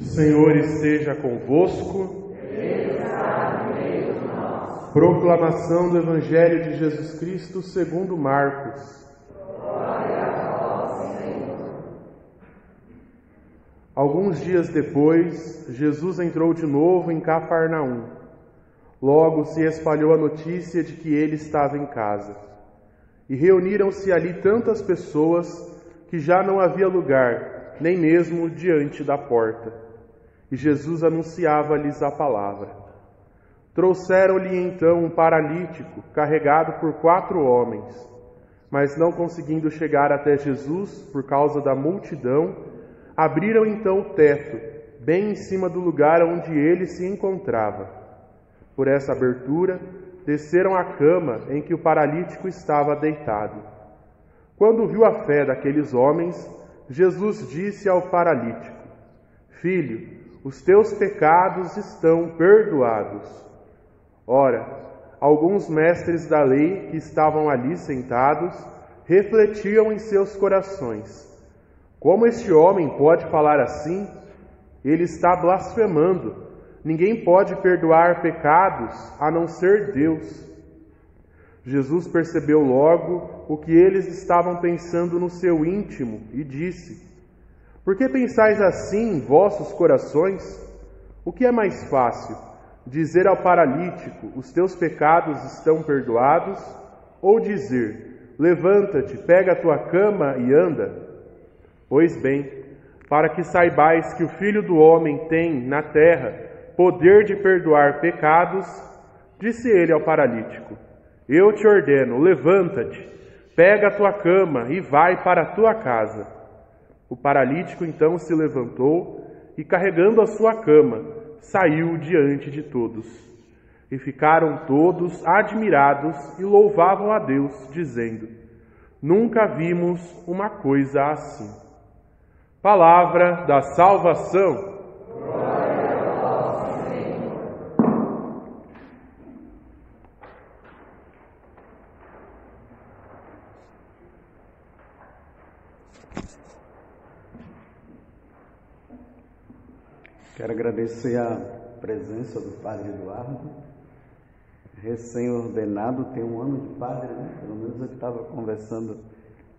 Senhor esteja convosco. Proclamação do Evangelho de Jesus Cristo segundo Marcos. Alguns dias depois, Jesus entrou de novo em Cafarnaum. Logo se espalhou a notícia de que ele estava em casa. E reuniram-se ali tantas pessoas que já não havia lugar, nem mesmo diante da porta. E Jesus anunciava-lhes a palavra. Trouxeram-lhe então um paralítico, carregado por quatro homens. Mas não conseguindo chegar até Jesus por causa da multidão, abriram então o teto, bem em cima do lugar onde ele se encontrava. Por essa abertura, desceram a cama em que o paralítico estava deitado. Quando viu a fé daqueles homens, Jesus disse ao paralítico: Filho, os teus pecados estão perdoados. Ora, alguns mestres da lei que estavam ali sentados refletiam em seus corações: Como este homem pode falar assim? Ele está blasfemando. Ninguém pode perdoar pecados a não ser Deus. Jesus percebeu logo o que eles estavam pensando no seu íntimo e disse: Por que pensais assim em vossos corações? O que é mais fácil, dizer ao paralítico: Os teus pecados estão perdoados? Ou dizer: Levanta-te, pega a tua cama e anda? Pois bem, para que saibais que o Filho do Homem tem na terra poder de perdoar pecados, disse ele ao paralítico: Eu te ordeno, levanta-te, pega a tua cama e vai para a tua casa. O paralítico então se levantou e, carregando a sua cama, saiu diante de todos. E ficaram todos admirados e louvavam a Deus, dizendo: Nunca vimos uma coisa assim. Palavra da salvação. Quero agradecer a presença do Padre Eduardo, recém-ordenado, tem um ano de padre, né? Pelo menos eu estava conversando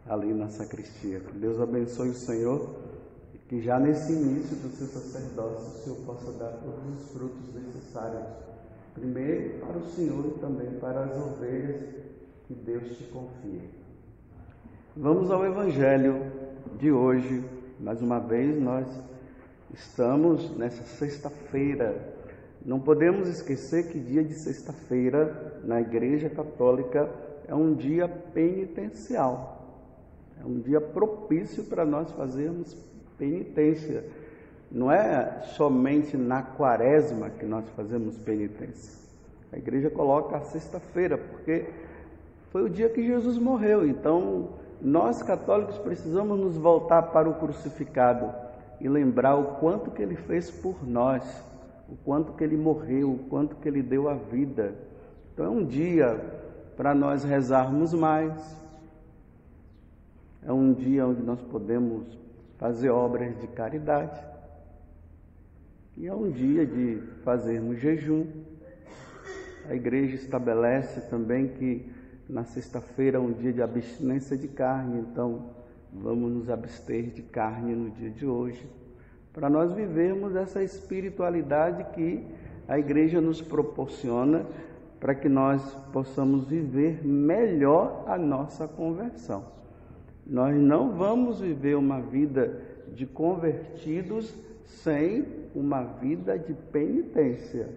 ali na sacristia. Que Deus abençoe o Senhor e que já nesse início do seu sacerdócio o Senhor possa dar todos os frutos necessários. Primeiro para o Senhor e também para as ovelhas que Deus te confia. Vamos ao Evangelho de hoje. Mais uma vez, nós Estamos nessa sexta-feira. Não podemos esquecer que dia de sexta-feira na Igreja Católica é um dia penitencial. É um dia propício para nós fazermos penitência. Não é somente na quaresma que nós fazemos penitência. A igreja coloca a sexta-feira, porque foi o dia que Jesus morreu. Então, nós católicos precisamos nos voltar para o crucificado e lembrar o quanto que ele fez por nós, o quanto que ele morreu, o quanto que ele deu a vida. Então é um dia para nós rezarmos mais, é um dia onde nós podemos fazer obras de caridade, e é um dia de fazermos jejum. A igreja estabelece também que na sexta-feira é um dia de abstinência de carne, então Vamos nos abster de carne no dia de hoje, para nós vivermos essa espiritualidade que a igreja nos proporciona para que nós possamos viver melhor a nossa conversão. Nós não vamos viver uma vida de convertidos sem uma vida de penitência.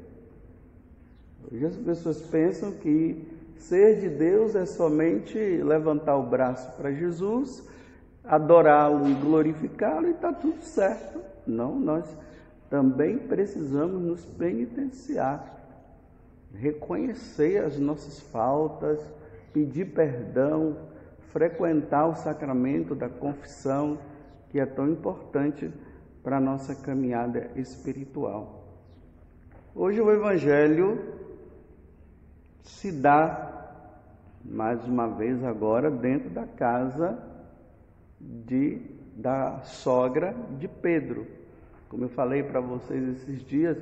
Hoje as pessoas pensam que ser de Deus é somente levantar o braço para Jesus adorá-lo e glorificá-lo e está tudo certo. Não, nós também precisamos nos penitenciar, reconhecer as nossas faltas, pedir perdão, frequentar o sacramento da confissão, que é tão importante para a nossa caminhada espiritual. Hoje o Evangelho se dá, mais uma vez agora, dentro da casa de, da sogra de Pedro. Como eu falei para vocês esses dias,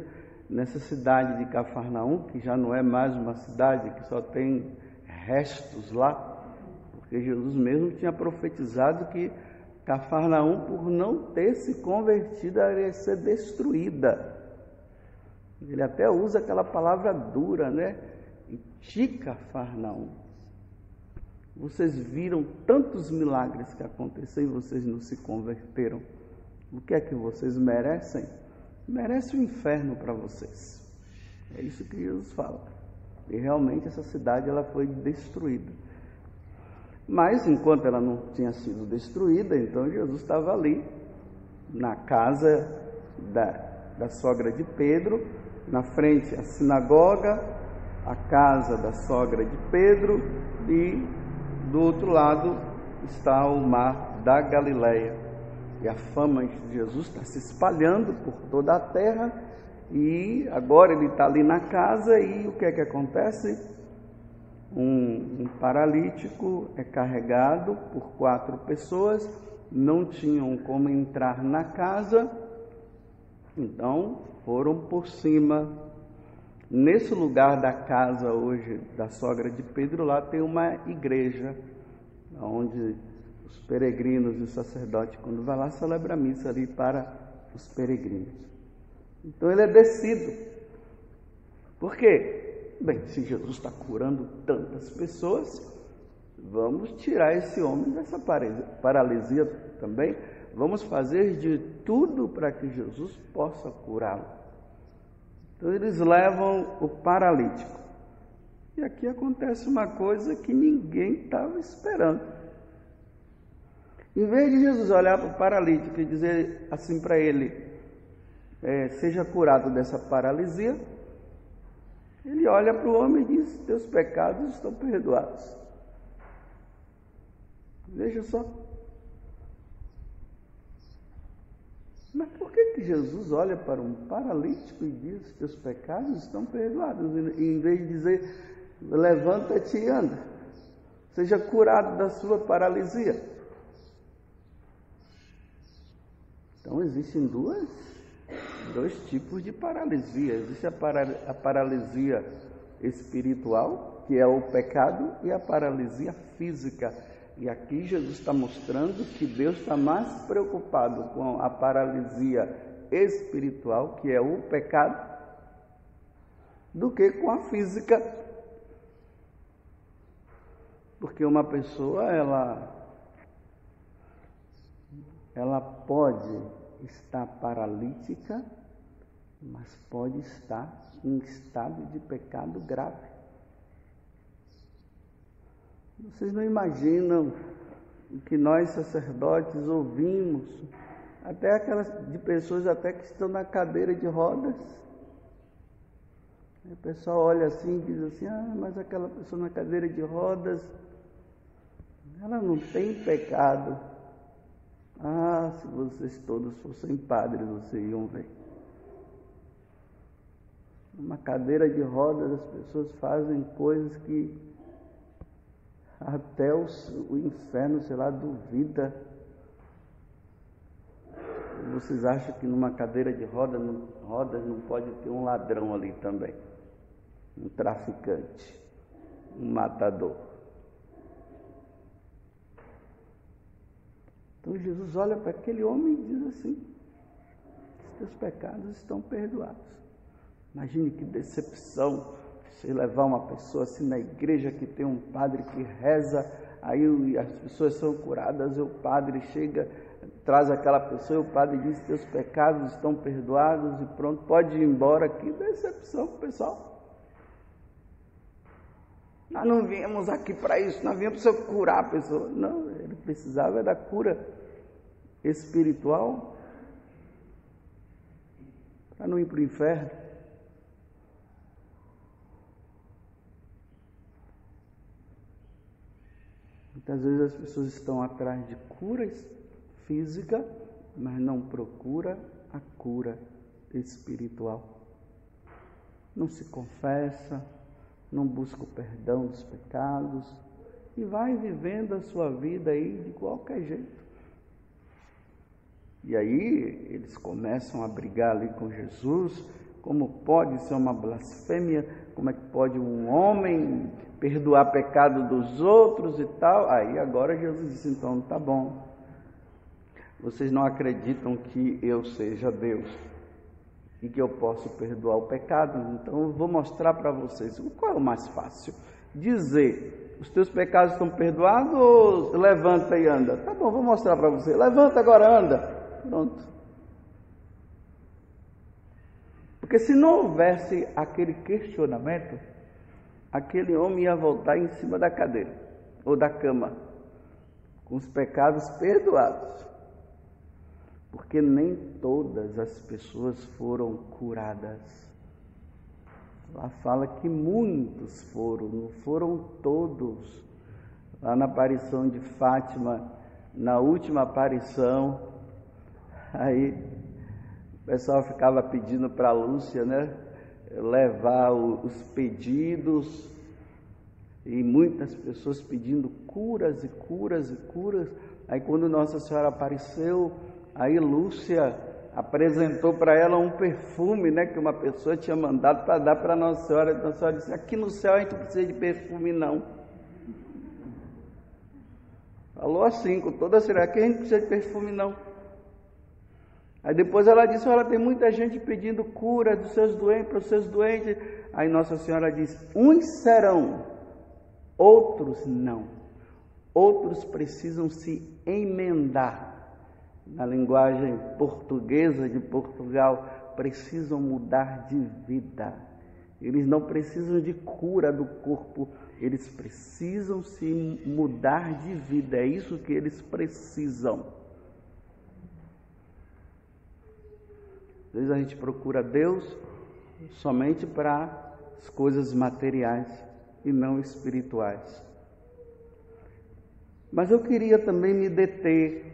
nessa cidade de Cafarnaum, que já não é mais uma cidade, que só tem restos lá, porque Jesus mesmo tinha profetizado que Cafarnaum, por não ter se convertido, iria ser destruída. Ele até usa aquela palavra dura, né? E Cafarnaum. Vocês viram tantos milagres que aconteceram e vocês não se converteram. O que é que vocês merecem? Merece o inferno para vocês. É isso que Jesus fala. E realmente essa cidade ela foi destruída. Mas enquanto ela não tinha sido destruída, então Jesus estava ali na casa da, da sogra de Pedro, na frente a sinagoga, a casa da sogra de Pedro e do outro lado está o mar da Galileia. E a fama de Jesus está se espalhando por toda a terra e agora ele está ali na casa e o que é que acontece? Um, um paralítico é carregado por quatro pessoas, não tinham como entrar na casa, então foram por cima. Nesse lugar da casa hoje da sogra de Pedro, lá tem uma igreja, onde os peregrinos e o sacerdote, quando vai lá, celebra a missa ali para os peregrinos. Então ele é descido. Por quê? Bem, se Jesus está curando tantas pessoas, vamos tirar esse homem dessa paralisia também. Vamos fazer de tudo para que Jesus possa curá-lo. Eles levam o paralítico. E aqui acontece uma coisa que ninguém estava esperando. Em vez de Jesus olhar para o paralítico e dizer assim para ele: é, seja curado dessa paralisia, ele olha para o homem e diz: Teus pecados estão perdoados. Veja só. Mas por que, que Jesus olha para um paralítico e diz: Teus pecados estão perdoados? Em vez de dizer: Levanta-te e anda, seja curado da sua paralisia. Então existem duas, dois tipos de paralisia. Existe a, para, a paralisia espiritual, que é o pecado, e a paralisia física. E aqui Jesus está mostrando que Deus está mais preocupado com a paralisia espiritual, que é o pecado, do que com a física. Porque uma pessoa, ela ela pode estar paralítica, mas pode estar em estado de pecado grave. Vocês não imaginam o que nós sacerdotes ouvimos, até aquelas de pessoas até que estão na cadeira de rodas. o pessoal olha assim e diz assim, ah, mas aquela pessoa na cadeira de rodas, ela não tem pecado. Ah, se vocês todos fossem padres, vocês iam ver. Numa cadeira de rodas, as pessoas fazem coisas que até o, o inferno, sei lá, duvida. Vocês acham que numa cadeira de rodas, rodas não pode ter um ladrão ali também? Um traficante, um matador. Então Jesus olha para aquele homem e diz assim: os teus pecados estão perdoados. Imagine que decepção você levar uma pessoa assim na igreja que tem um padre que reza, aí as pessoas são curadas, e o padre chega, traz aquela pessoa, e o padre diz: Teus pecados estão perdoados e pronto, pode ir embora. Que decepção, pessoal. Nós não viemos aqui para isso, nós viemos para curar a pessoa. Não, ele precisava da cura espiritual para não ir para o inferno. Muitas vezes as pessoas estão atrás de curas física, mas não procura a cura espiritual. Não se confessa, não busca o perdão dos pecados e vai vivendo a sua vida aí de qualquer jeito. E aí eles começam a brigar ali com Jesus. Como pode ser uma blasfêmia? Como é que pode um homem perdoar pecado dos outros e tal? Aí agora Jesus disse: então tá bom. Vocês não acreditam que eu seja Deus e que eu posso perdoar o pecado? Então eu vou mostrar para vocês qual é o mais fácil. Dizer, os teus pecados estão perdoados ou levanta e anda? Tá bom, vou mostrar para você. Levanta agora, anda. Pronto. Porque se não houvesse aquele questionamento, aquele homem ia voltar em cima da cadeira ou da cama, com os pecados perdoados. Porque nem todas as pessoas foram curadas. Lá fala que muitos foram, não foram todos. Lá na aparição de Fátima, na última aparição, Aí o pessoal ficava pedindo para Lúcia, né? Levar os pedidos e muitas pessoas pedindo curas e curas e curas. Aí quando Nossa Senhora apareceu, aí Lúcia apresentou para ela um perfume, né, que uma pessoa tinha mandado para dar para Nossa Senhora. Nossa Senhora disse: "Aqui no céu a gente não precisa de perfume não". Falou assim, com toda a seriedade, a gente precisa de perfume não. Aí depois ela disse: Olha, tem muita gente pedindo cura dos seus doentes, para os seus doentes. Aí Nossa Senhora diz: Uns serão, outros não. Outros precisam se emendar. Na linguagem portuguesa de Portugal, precisam mudar de vida. Eles não precisam de cura do corpo, eles precisam se mudar de vida. É isso que eles precisam. Às vezes a gente procura Deus somente para as coisas materiais e não espirituais. Mas eu queria também me deter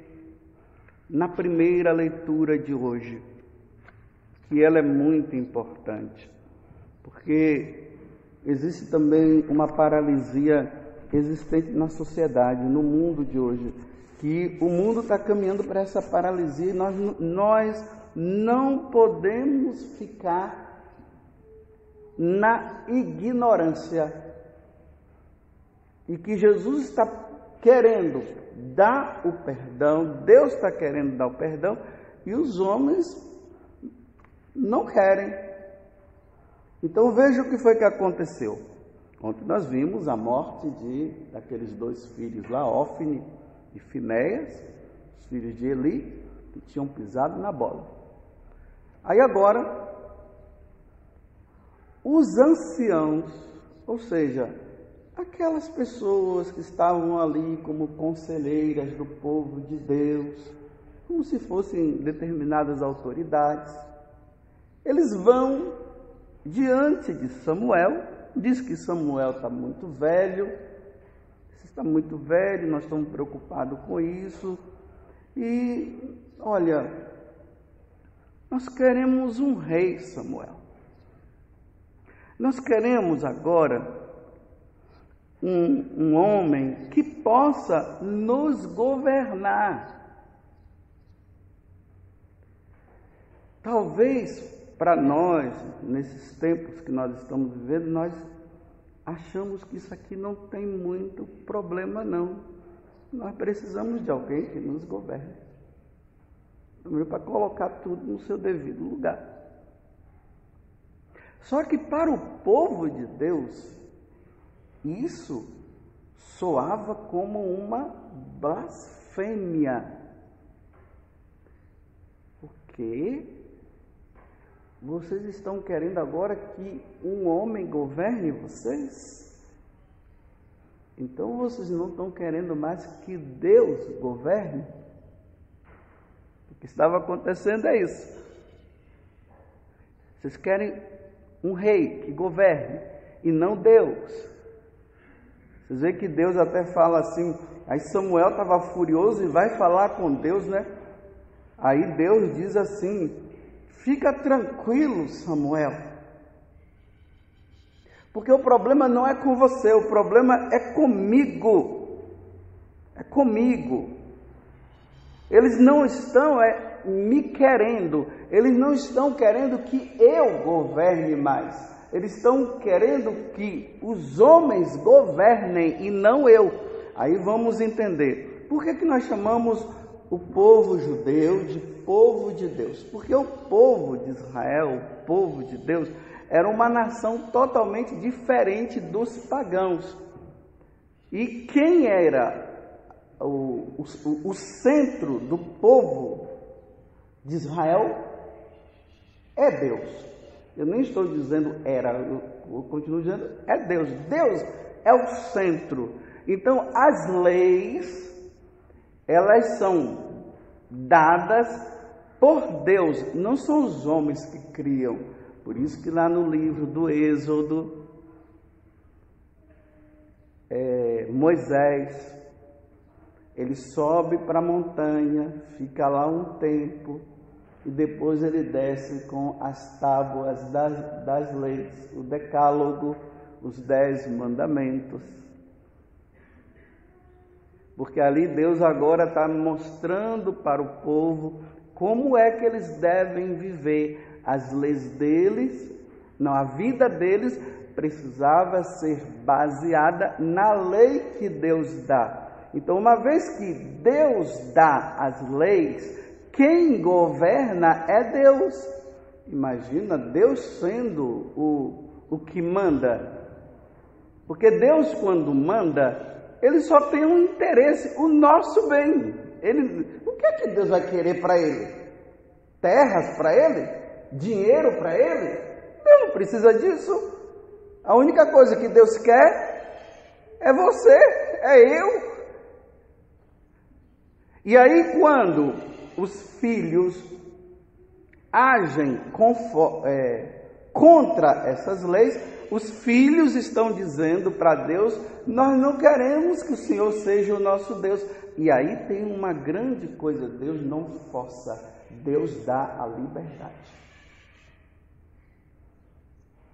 na primeira leitura de hoje, que ela é muito importante, porque existe também uma paralisia existente na sociedade, no mundo de hoje, que o mundo está caminhando para essa paralisia e nós, nós não podemos ficar na ignorância. E que Jesus está querendo dar o perdão, Deus está querendo dar o perdão, e os homens não querem. Então veja o que foi que aconteceu. Ontem nós vimos a morte de daqueles dois filhos lá, Ofne e Finéias, os filhos de Eli, que tinham pisado na bola. Aí agora, os anciãos, ou seja, aquelas pessoas que estavam ali como conselheiras do povo de Deus, como se fossem determinadas autoridades, eles vão diante de Samuel, diz que Samuel está muito velho, está muito velho, nós estamos preocupados com isso, e olha, nós queremos um rei, Samuel. Nós queremos agora um, um homem que possa nos governar. Talvez para nós, nesses tempos que nós estamos vivendo, nós achamos que isso aqui não tem muito problema, não. Nós precisamos de alguém que nos governe para colocar tudo no seu devido lugar. Só que para o povo de Deus, isso soava como uma blasfêmia. Porque vocês estão querendo agora que um homem governe vocês? Então vocês não estão querendo mais que Deus governe? que estava acontecendo é isso. Vocês querem um rei que governe e não Deus. Vocês veem que Deus até fala assim. Aí Samuel estava furioso e vai falar com Deus, né? Aí Deus diz assim: Fica tranquilo, Samuel. Porque o problema não é com você, o problema é comigo. É comigo. Eles não estão é, me querendo, eles não estão querendo que eu governe mais, eles estão querendo que os homens governem e não eu. Aí vamos entender. Por que, que nós chamamos o povo judeu de povo de Deus? Porque o povo de Israel, o povo de Deus, era uma nação totalmente diferente dos pagãos. E quem era o, o, o centro do povo de Israel é Deus. Eu nem estou dizendo era, eu, continuo dizendo é Deus. Deus é o centro. Então as leis elas são dadas por Deus, não são os homens que criam. Por isso que lá no livro do Êxodo, é, Moisés, ele sobe para a montanha, fica lá um tempo, e depois ele desce com as tábuas das, das leis, o decálogo, os dez mandamentos. Porque ali Deus agora está mostrando para o povo como é que eles devem viver as leis deles, não, a vida deles precisava ser baseada na lei que Deus dá. Então, uma vez que Deus dá as leis, quem governa é Deus. Imagina Deus sendo o, o que manda. Porque Deus, quando manda, ele só tem um interesse, o nosso bem. Ele, o que é que Deus vai querer para ele? Terras para ele? dinheiro para ele, Deus não precisa disso. A única coisa que Deus quer é você, é eu. E aí, quando os filhos agem é, contra essas leis, os filhos estão dizendo para Deus: Nós não queremos que o Senhor seja o nosso Deus. E aí tem uma grande coisa: Deus não força, Deus dá a liberdade.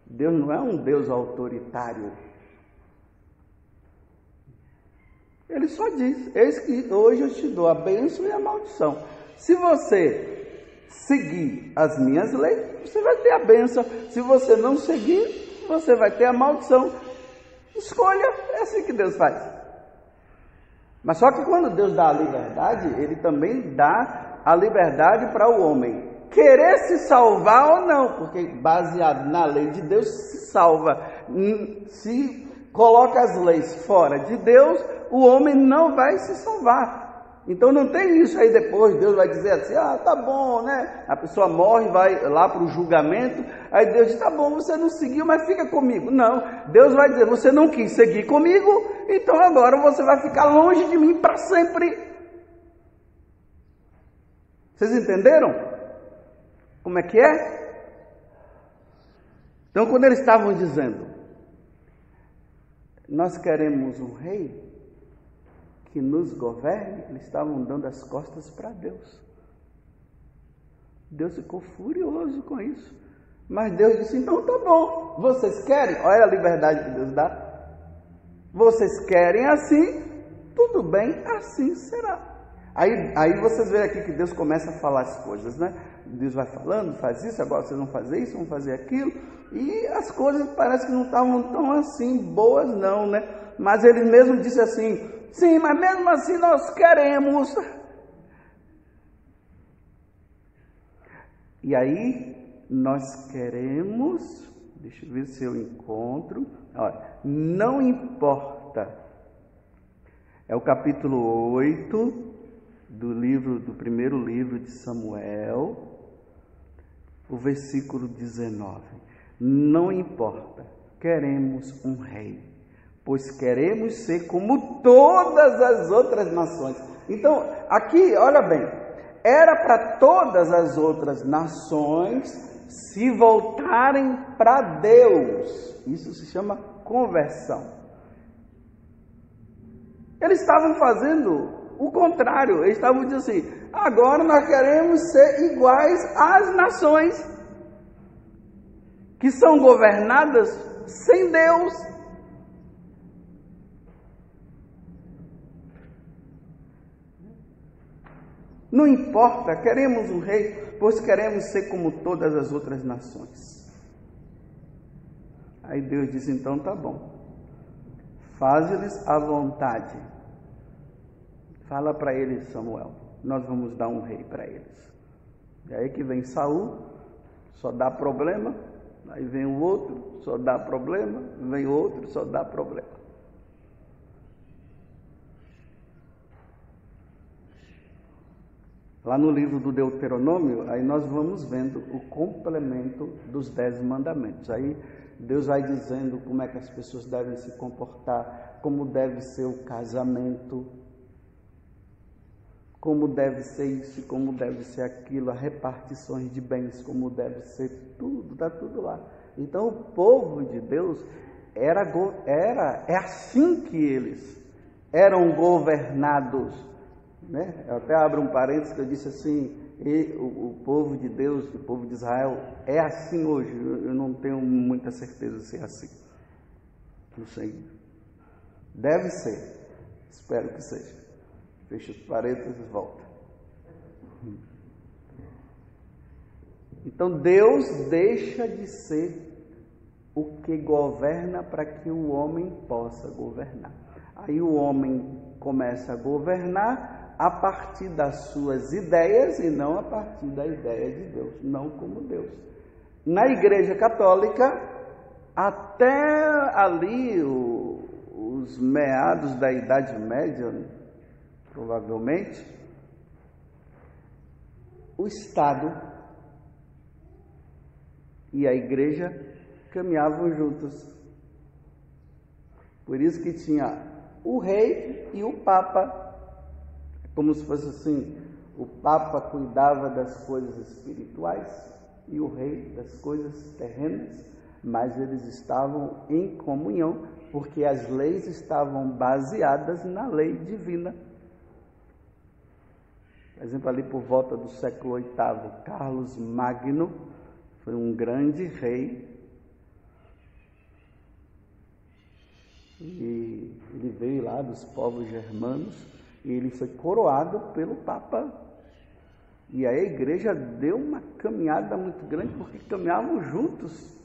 Deus não é um Deus autoritário. Ele só diz: Eis que hoje eu te dou a bênção e a maldição. Se você seguir as minhas leis, você vai ter a bênção. Se você não seguir, você vai ter a maldição. Escolha, é assim que Deus faz. Mas só que quando Deus dá a liberdade, Ele também dá a liberdade para o homem querer se salvar ou não, porque baseado na lei de Deus se salva. Se coloca as leis fora de Deus, o homem não vai se salvar. Então não tem isso aí depois, Deus vai dizer assim, ah, tá bom, né? A pessoa morre, vai lá para o julgamento, aí Deus diz, tá bom, você não seguiu, mas fica comigo. Não, Deus vai dizer, você não quis seguir comigo, então agora você vai ficar longe de mim para sempre. Vocês entenderam? Como é que é? Então, quando eles estavam dizendo, nós queremos um rei que nos governe, eles estavam dando as costas para Deus. Deus ficou furioso com isso. Mas Deus disse: então tá bom, vocês querem? Olha a liberdade que Deus dá. Vocês querem assim, tudo bem, assim será. Aí, aí vocês veem aqui que Deus começa a falar as coisas, né? Deus vai falando, faz isso, agora vocês vão fazer isso, vão fazer aquilo, e as coisas parece que não estavam tão assim boas, não, né? Mas ele mesmo disse assim: sim, mas mesmo assim nós queremos. E aí nós queremos, deixa eu ver se eu encontro, olha, não importa, é o capítulo 8 do livro, do primeiro livro de Samuel, o versículo 19. Não importa, queremos um rei, pois queremos ser como todas as outras nações. Então, aqui, olha bem, era para todas as outras nações se voltarem para Deus. Isso se chama conversão. Eles estavam fazendo o contrário, eles estavam dizendo assim: agora nós queremos ser iguais às nações que são governadas sem Deus. Não importa, queremos um rei, pois queremos ser como todas as outras nações. Aí Deus diz: então tá bom, faz-lhes a vontade. Fala para eles, Samuel, nós vamos dar um rei para eles. E aí que vem Saul, só dá problema, aí vem o outro, só dá problema, vem outro, só dá problema. Lá no livro do Deuteronômio, aí nós vamos vendo o complemento dos dez mandamentos. Aí Deus vai dizendo como é que as pessoas devem se comportar, como deve ser o casamento, como deve ser isso, como deve ser aquilo, as repartições de bens, como deve ser tudo, está tudo lá. Então o povo de Deus era, era é assim que eles eram governados. Né? Eu até abro um parênteses que eu disse assim, e o, o, povo de Deus, o povo de Israel, é assim hoje. Eu, eu não tenho muita certeza se é assim. Não sei. Deve ser. Espero que seja. Fecha os parênteses e volta. Então Deus deixa de ser o que governa para que o homem possa governar. Aí o homem começa a governar a partir das suas ideias e não a partir da ideia de Deus, não como Deus. Na Igreja Católica, até ali o, os meados da Idade Média, provavelmente, o Estado e a Igreja caminhavam juntos. Por isso que tinha o rei e o papa como se fosse assim: o Papa cuidava das coisas espirituais e o rei das coisas terrenas, mas eles estavam em comunhão, porque as leis estavam baseadas na lei divina. Por exemplo, ali por volta do século VIII, Carlos Magno foi um grande rei. E ele veio lá dos povos germanos ele foi coroado pelo Papa. E aí a igreja deu uma caminhada muito grande porque caminhavam juntos.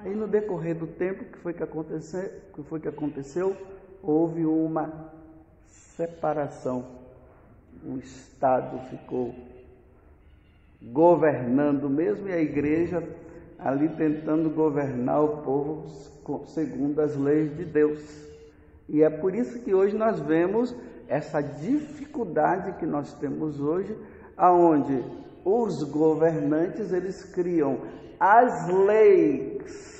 Aí no decorrer do tempo que foi que aconteceu, que foi que aconteceu, houve uma separação. O Estado ficou governando mesmo e a igreja ali tentando governar o povo segundo as leis de Deus. E é por isso que hoje nós vemos essa dificuldade que nós temos hoje, aonde os governantes eles criam as leis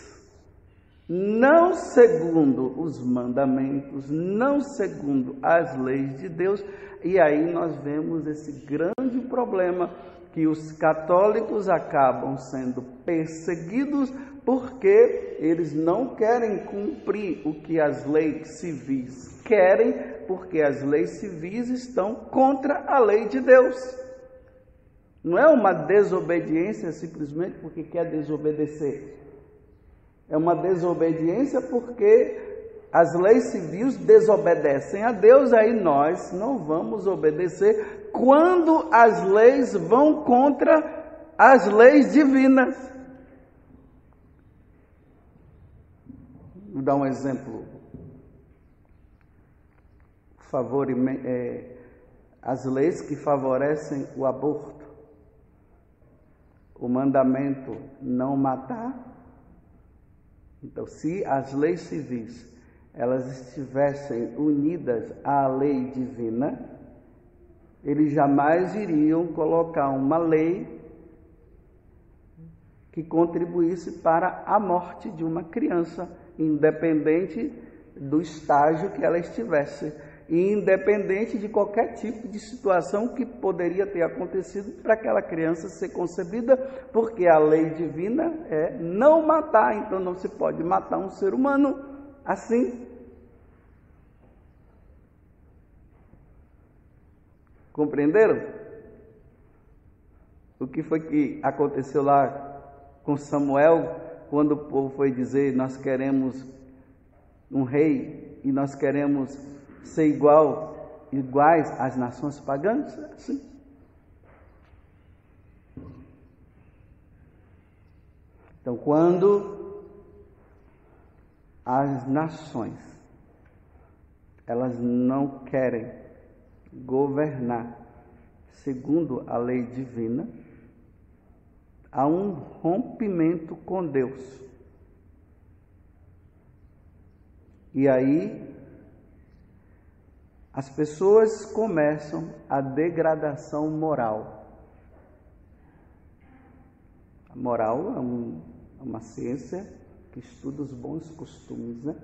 não segundo os mandamentos, não segundo as leis de Deus, e aí nós vemos esse grande problema que os católicos acabam sendo perseguidos porque eles não querem cumprir o que as leis civis querem, porque as leis civis estão contra a lei de Deus. Não é uma desobediência simplesmente porque quer desobedecer. É uma desobediência porque as leis civis desobedecem a Deus, aí nós não vamos obedecer quando as leis vão contra as leis divinas. Vou dar um exemplo. Favor, é, as leis que favorecem o aborto, o mandamento não matar. Então, se as leis civis elas estivessem unidas à lei divina, eles jamais iriam colocar uma lei que contribuísse para a morte de uma criança independente do estágio que ela estivesse, e independente de qualquer tipo de situação que poderia ter acontecido para aquela criança ser concebida, porque a lei divina é não matar, então não se pode matar um ser humano assim. Compreenderam? O que foi que aconteceu lá com Samuel quando o povo foi dizer: Nós queremos um rei e nós queremos ser igual iguais às nações pagãs? Sim. Então, quando as nações elas não querem governar segundo a lei divina, há um rompimento com Deus. E aí as pessoas começam a degradação moral. A moral é um, é uma ciência que estuda os bons costumes, né?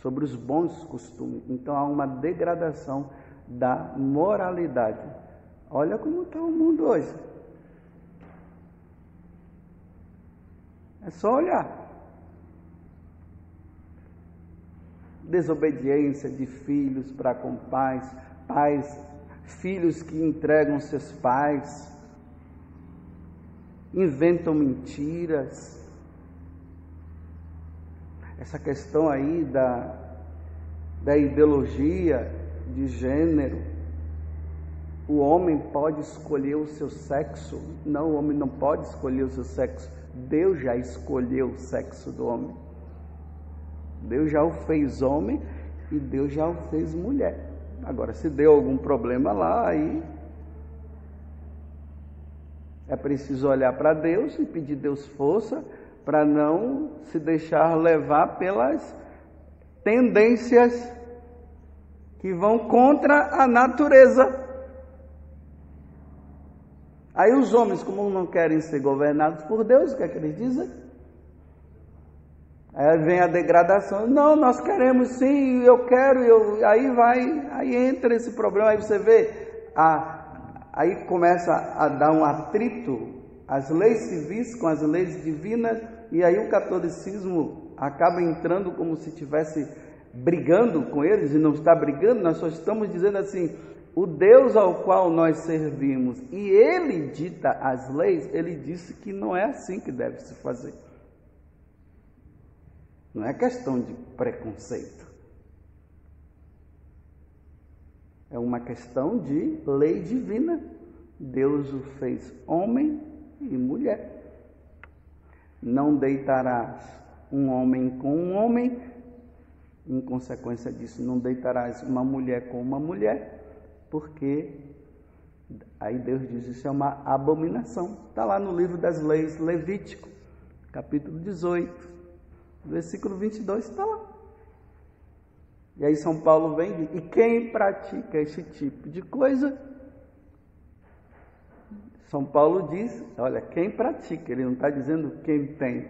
Sobre os bons costumes. Então há uma degradação da moralidade. Olha como está o mundo hoje. É só olhar. Desobediência de filhos para com pais, pais, filhos que entregam seus pais, inventam mentiras. Essa questão aí da, da ideologia de gênero. O homem pode escolher o seu sexo? Não, o homem não pode escolher o seu sexo. Deus já escolheu o sexo do homem. Deus já o fez homem e Deus já o fez mulher. Agora, se deu algum problema lá, aí é preciso olhar para Deus e pedir Deus força para não se deixar levar pelas tendências que vão contra a natureza. Aí os homens, como não querem ser governados por Deus, o que é que eles dizem? Aí vem a degradação. Não, nós queremos sim, eu quero, eu, aí vai, aí entra esse problema, aí você vê a aí começa a dar um atrito as leis civis com as leis divinas, e aí o catolicismo acaba entrando como se tivesse brigando com eles, e não está brigando, nós só estamos dizendo assim: o Deus ao qual nós servimos, e ele dita as leis, ele disse que não é assim que deve se fazer. Não é questão de preconceito. É uma questão de lei divina. Deus o fez homem e mulher. Não deitarás um homem com um homem, em consequência disso, não deitarás uma mulher com uma mulher, porque aí Deus diz isso é uma abominação. Está lá no livro das leis, Levítico, capítulo 18, versículo 22, está lá. E aí São Paulo vem e diz, e quem pratica esse tipo de coisa, São Paulo diz, olha, quem pratica, ele não está dizendo quem tem.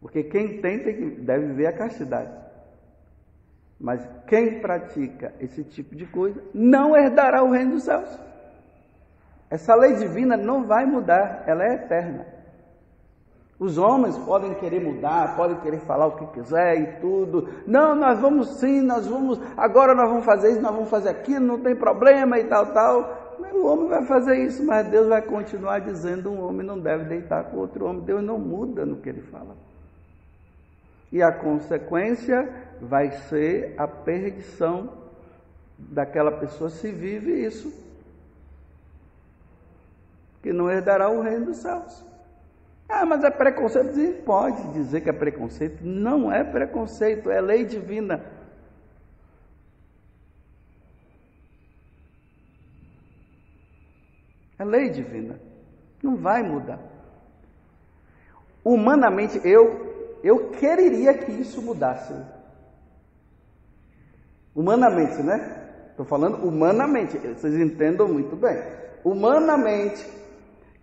Porque quem tem, tem que, deve ver a castidade. Mas quem pratica esse tipo de coisa não herdará o reino dos céus. Essa lei divina não vai mudar, ela é eterna. Os homens podem querer mudar, podem querer falar o que quiser e tudo. Não, nós vamos sim, nós vamos, agora nós vamos fazer isso, nós vamos fazer aquilo, não tem problema e tal, tal. O homem vai fazer isso, mas Deus vai continuar dizendo: um homem não deve deitar com outro homem. Deus não muda no que ele fala. E a consequência vai ser a perdição daquela pessoa se vive isso. Que não herdará o reino dos céus. Ah, mas é preconceito. Pode dizer que é preconceito. Não é preconceito, é lei divina. É lei divina. Não vai mudar. Humanamente, eu, eu queria que isso mudasse. Humanamente, né? Estou falando humanamente. Vocês entendam muito bem. Humanamente,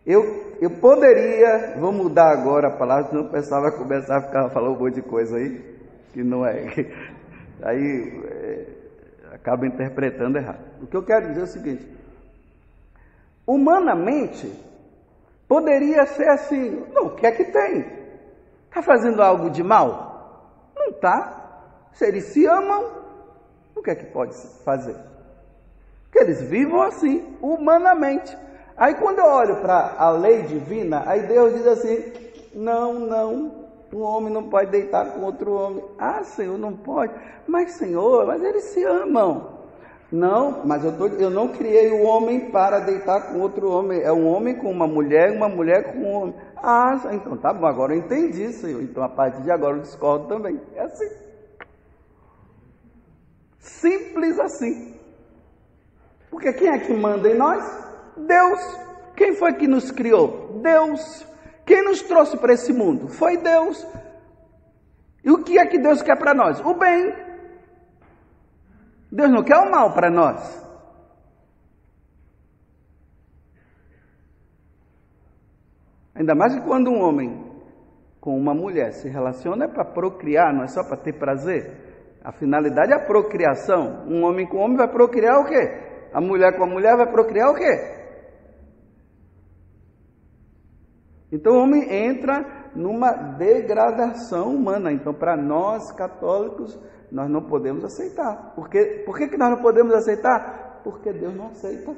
eu, eu poderia, vou mudar agora a palavra, senão o pessoal vai começar a ficar falando um monte de coisa aí, que não é. Aí é, acaba interpretando errado. O que eu quero dizer é o seguinte: humanamente, poderia ser assim, não, o que é que tem? Está fazendo algo de mal? Não está. Se eles se amam, o que é que pode fazer? Que eles vivam assim, humanamente. Aí quando eu olho para a lei divina, aí Deus diz assim: não, não, Um homem não pode deitar com outro homem. Ah, Senhor, não pode. Mas, Senhor, mas eles se amam. Não, mas eu, tô, eu não criei o homem para deitar com outro homem. É um homem com uma mulher, uma mulher com um homem. Ah, então tá bom, agora eu entendi, Senhor. Então a partir de agora eu discordo também. É assim. Simples assim. Porque quem é que manda em nós? Deus. Quem foi que nos criou? Deus. Quem nos trouxe para esse mundo? Foi Deus. E o que é que Deus quer para nós? O bem. Deus não quer o mal para nós. Ainda mais que quando um homem com uma mulher se relaciona é para procriar, não é só para ter prazer. A finalidade é a procriação. Um homem com homem vai procriar o quê? A mulher com a mulher vai procriar o quê? Então o homem entra numa degradação humana. Então, para nós católicos, nós não podemos aceitar. Por, quê? Por que, que nós não podemos aceitar? Porque Deus não aceita.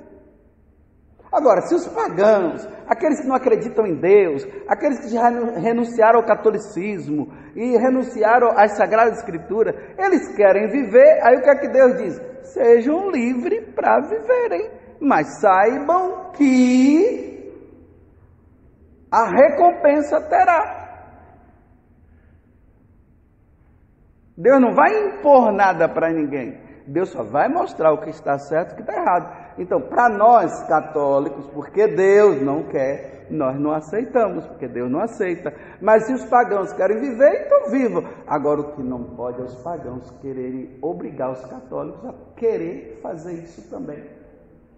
Agora, se os pagãos, aqueles que não acreditam em Deus, aqueles que já renunciaram ao catolicismo e renunciaram às Sagradas Escrituras, eles querem viver, aí o que é que Deus diz? Sejam livres para viverem, mas saibam que a recompensa terá. Deus não vai impor nada para ninguém. Deus só vai mostrar o que está certo e o que está errado. Então, para nós católicos, porque Deus não quer, nós não aceitamos, porque Deus não aceita. Mas se os pagãos querem viver, então vivam. Agora, o que não pode é os pagãos quererem obrigar os católicos a querer fazer isso também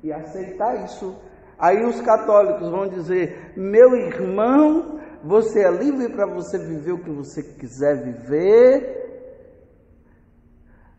e aceitar isso. Aí os católicos vão dizer: meu irmão, você é livre para você viver o que você quiser viver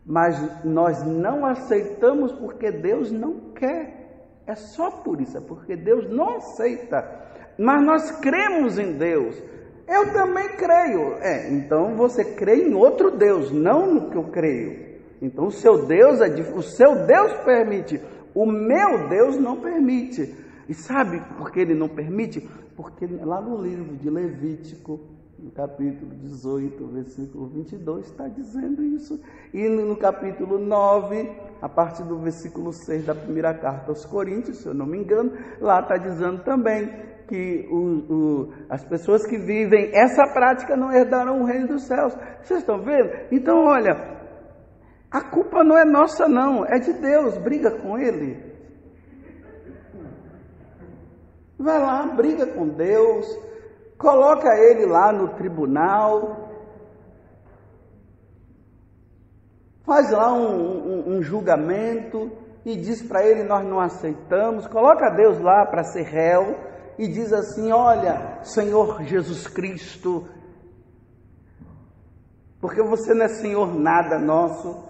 mas nós não aceitamos porque Deus não quer. É só por isso, é porque Deus não aceita. Mas nós cremos em Deus. Eu também creio. É, então você crê em outro Deus, não no que eu creio. Então o seu Deus é o seu Deus permite, o meu Deus não permite. E sabe por que ele não permite? Porque lá no livro de Levítico, no capítulo 18, versículo 22, está dizendo isso. E no capítulo 9, a partir do versículo 6 da primeira carta aos Coríntios, se eu não me engano, lá está dizendo também que o, o, as pessoas que vivem essa prática não herdarão o reino dos céus. Vocês estão vendo? Então, olha, a culpa não é nossa, não, é de Deus. Briga com Ele. Vai lá, briga com Deus coloca ele lá no tribunal, faz lá um, um, um julgamento e diz para ele: Nós não aceitamos, coloca Deus lá para ser réu e diz assim: Olha, Senhor Jesus Cristo, porque você não é Senhor nada nosso,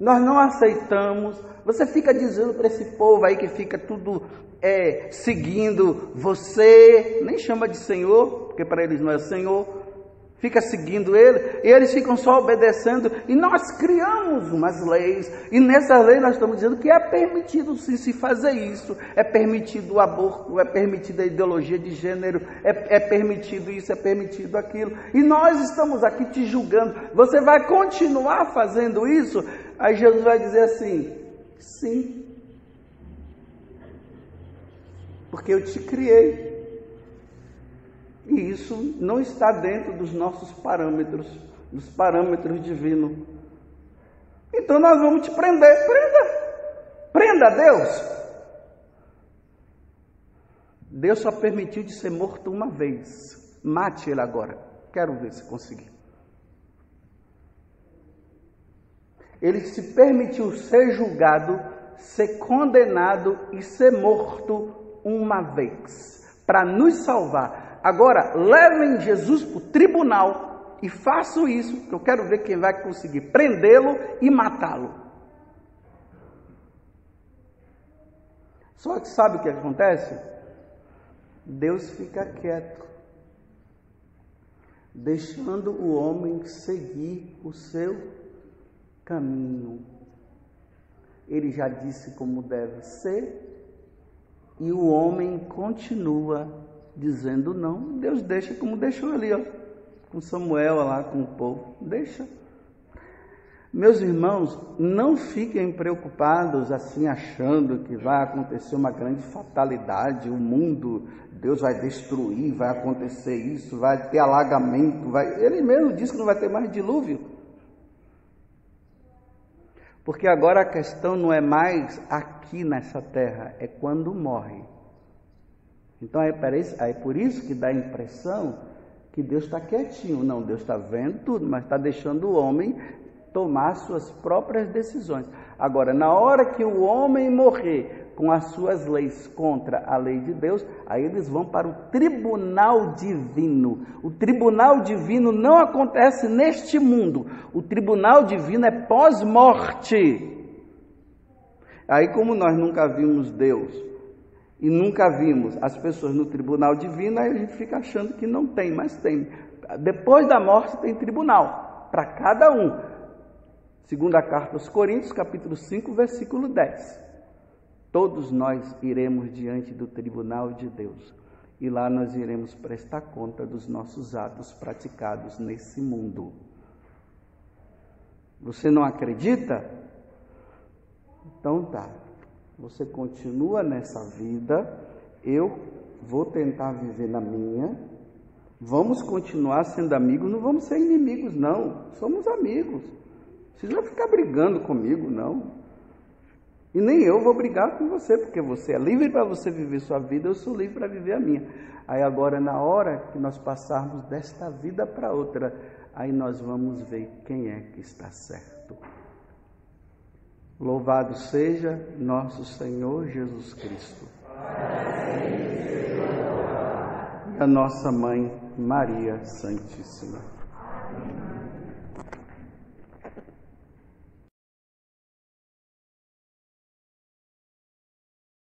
nós não aceitamos. Você fica dizendo para esse povo aí que fica tudo é, seguindo você, nem chama de Senhor, porque para eles não é Senhor, fica seguindo Ele, e eles ficam só obedecendo, e nós criamos umas leis, e nessas leis nós estamos dizendo que é permitido sim se fazer isso, é permitido o aborto, é permitido a ideologia de gênero, é, é permitido isso, é permitido aquilo, e nós estamos aqui te julgando, você vai continuar fazendo isso? Aí Jesus vai dizer assim: sim, porque eu te criei. E isso não está dentro dos nossos parâmetros, dos parâmetros divinos. Então nós vamos te prender. Prenda! Prenda a Deus! Deus só permitiu de ser morto uma vez. Mate ele agora. Quero ver se conseguir. Ele se permitiu ser julgado, ser condenado e ser morto uma vez para nos salvar. Agora, levem Jesus para o tribunal e façam isso, que eu quero ver quem vai conseguir prendê-lo e matá-lo. Só que sabe o que acontece? Deus fica quieto, deixando o homem seguir o seu caminho. Ele já disse como deve ser, e o homem continua dizendo não, Deus deixa como deixou ali, ó. com Samuel lá com o povo. Deixa. Meus irmãos, não fiquem preocupados assim achando que vai acontecer uma grande fatalidade, o mundo, Deus vai destruir, vai acontecer isso, vai ter alagamento, vai... ele mesmo disse que não vai ter mais dilúvio. Porque agora a questão não é mais aqui nessa terra, é quando morre. Então é, por isso que dá a impressão que Deus está quietinho. Não, Deus está vendo tudo, mas está deixando o homem tomar suas próprias decisões. Agora, na hora que o homem morrer com as suas leis contra a lei de Deus, aí eles vão para o tribunal divino. O tribunal divino não acontece neste mundo. O tribunal divino é pós-morte. Aí, como nós nunca vimos Deus e nunca vimos as pessoas no tribunal divino, aí a gente fica achando que não tem, mas tem. Depois da morte tem tribunal para cada um. Segunda carta aos Coríntios, capítulo 5, versículo 10. Todos nós iremos diante do tribunal de Deus e lá nós iremos prestar conta dos nossos atos praticados nesse mundo. Você não acredita? Então tá. Você continua nessa vida, eu vou tentar viver na minha. Vamos continuar sendo amigos, não vamos ser inimigos, não. Somos amigos. Vocês não vão ficar brigando comigo, não. E nem eu vou brigar com você, porque você é livre para você viver sua vida, eu sou livre para viver a minha. Aí agora, na hora que nós passarmos desta vida para outra, aí nós vamos ver quem é que está certo. Louvado seja nosso Senhor Jesus Cristo. E a nossa mãe Maria Santíssima.